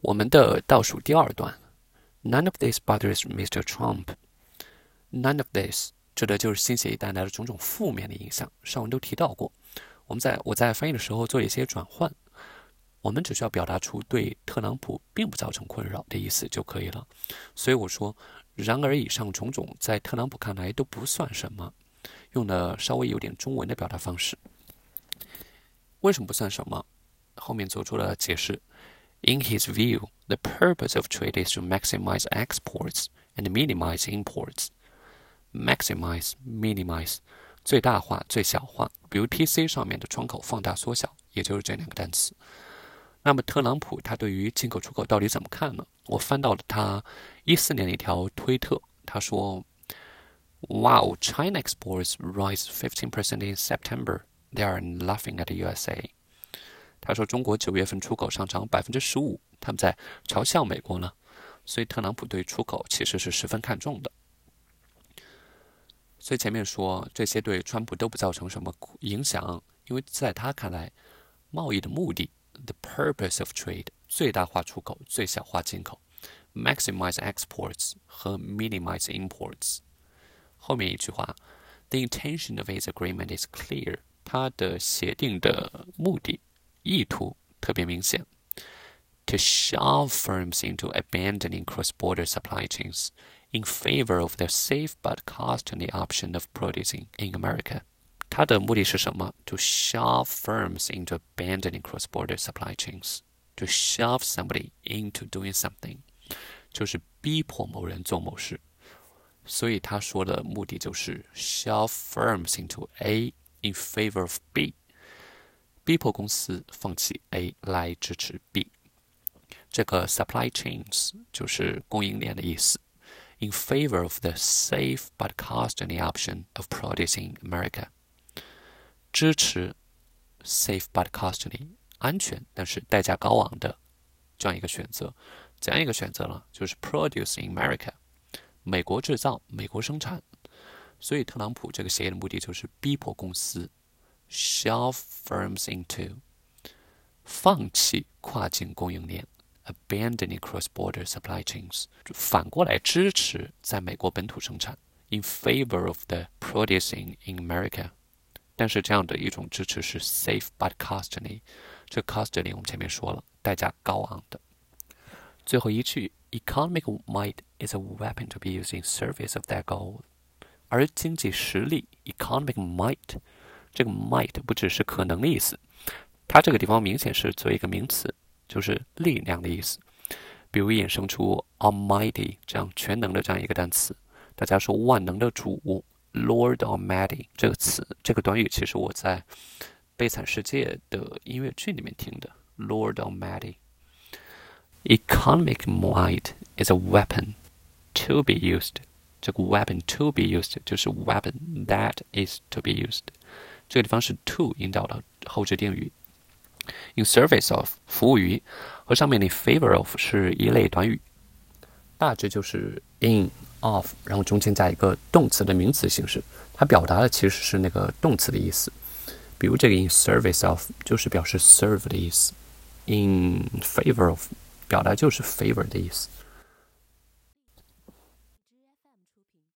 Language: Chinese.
我们的倒数第二段，None of this bothers Mr. Trump. None of this 指的就是新协议带来的种种负面的影响。上文都提到过，我们在我在翻译的时候做一些转换，我们只需要表达出对特朗普并不造成困扰的意思就可以了。所以我说，然而以上种种在特朗普看来都不算什么，用的稍微有点中文的表达方式。为什么不算什么？后面做出了解释。In his view, the purpose of trade is to maximize exports and minimize imports. Maximize, minimize，最大化、最小化。比如 PC 上面的窗口放大、缩小，也就是这两个单词。那么特朗普他对于进口出口到底怎么看呢？我翻到了他一四年的一条推特，他说：“Wow, China exports rise 15% in September. They are laughing at the USA.” 他说：“中国九月份出口上涨百分之十五，他们在嘲笑美国呢。所以特朗普对出口其实是十分看重的。所以前面说这些对川普都不造成什么影响，因为在他看来，贸易的目的 （the purpose of trade） 最大化出口，最小化进口 （maximize exports 和 minimize imports）。后面一句话：“The intention of his agreement is clear。”他的协定的目的。意图特别明显，to shove firms into abandoning cross-border supply chains in favor of the safe but costly option of producing in America。它的目的是什么？To shove firms into abandoning cross-border supply chains。To shove somebody into doing something，就是逼迫某人做某事。所以他说的目的就是 shove firms into A in favor of B。 逼迫公司放弃 A 来支持 B，这个 supply chains 就是供应链的意思。In favor of the safe but costly option of producing America，支持 safe but costly 安全但是代价高昂的这样一个选择。怎样一个选择呢？就是 produce in America，美国制造，美国生产。所以特朗普这个协议的目的就是逼迫公司。shove firms into 放弃跨境供应链，abandoning cross-border supply chains，反过来支持在美国本土生产，in favor of the producing in America。但是这样的一种支持是 safe but costly，这 costly 我们前面说了，代价高昂的。最后一句，economic might is a weapon to be used in service of that goal，而经济实力 economic might。 这个 might 不只是可能的意思，它这个地方明显是作为一个名词，就是力量的意思。比如衍生出 Almighty 这样全能的这样一个单词，大家说万能的主 Lord Almighty 这个词，这个短语其实我在《悲惨世界》的音乐剧里面听的 Lord Almighty。Economic might is a weapon to be used。这个 weapon to be used 就是 weapon that is to be used。这个地方是 to 引导的后置定语，in service of 服务于，和上面的 favor of 是一类短语，大致就是 in of，然后中间加一个动词的名词形式，它表达的其实是那个动词的意思。比如这个 in service of 就是表示 serve 的意思，in favor of 表达就是 favor 的意思。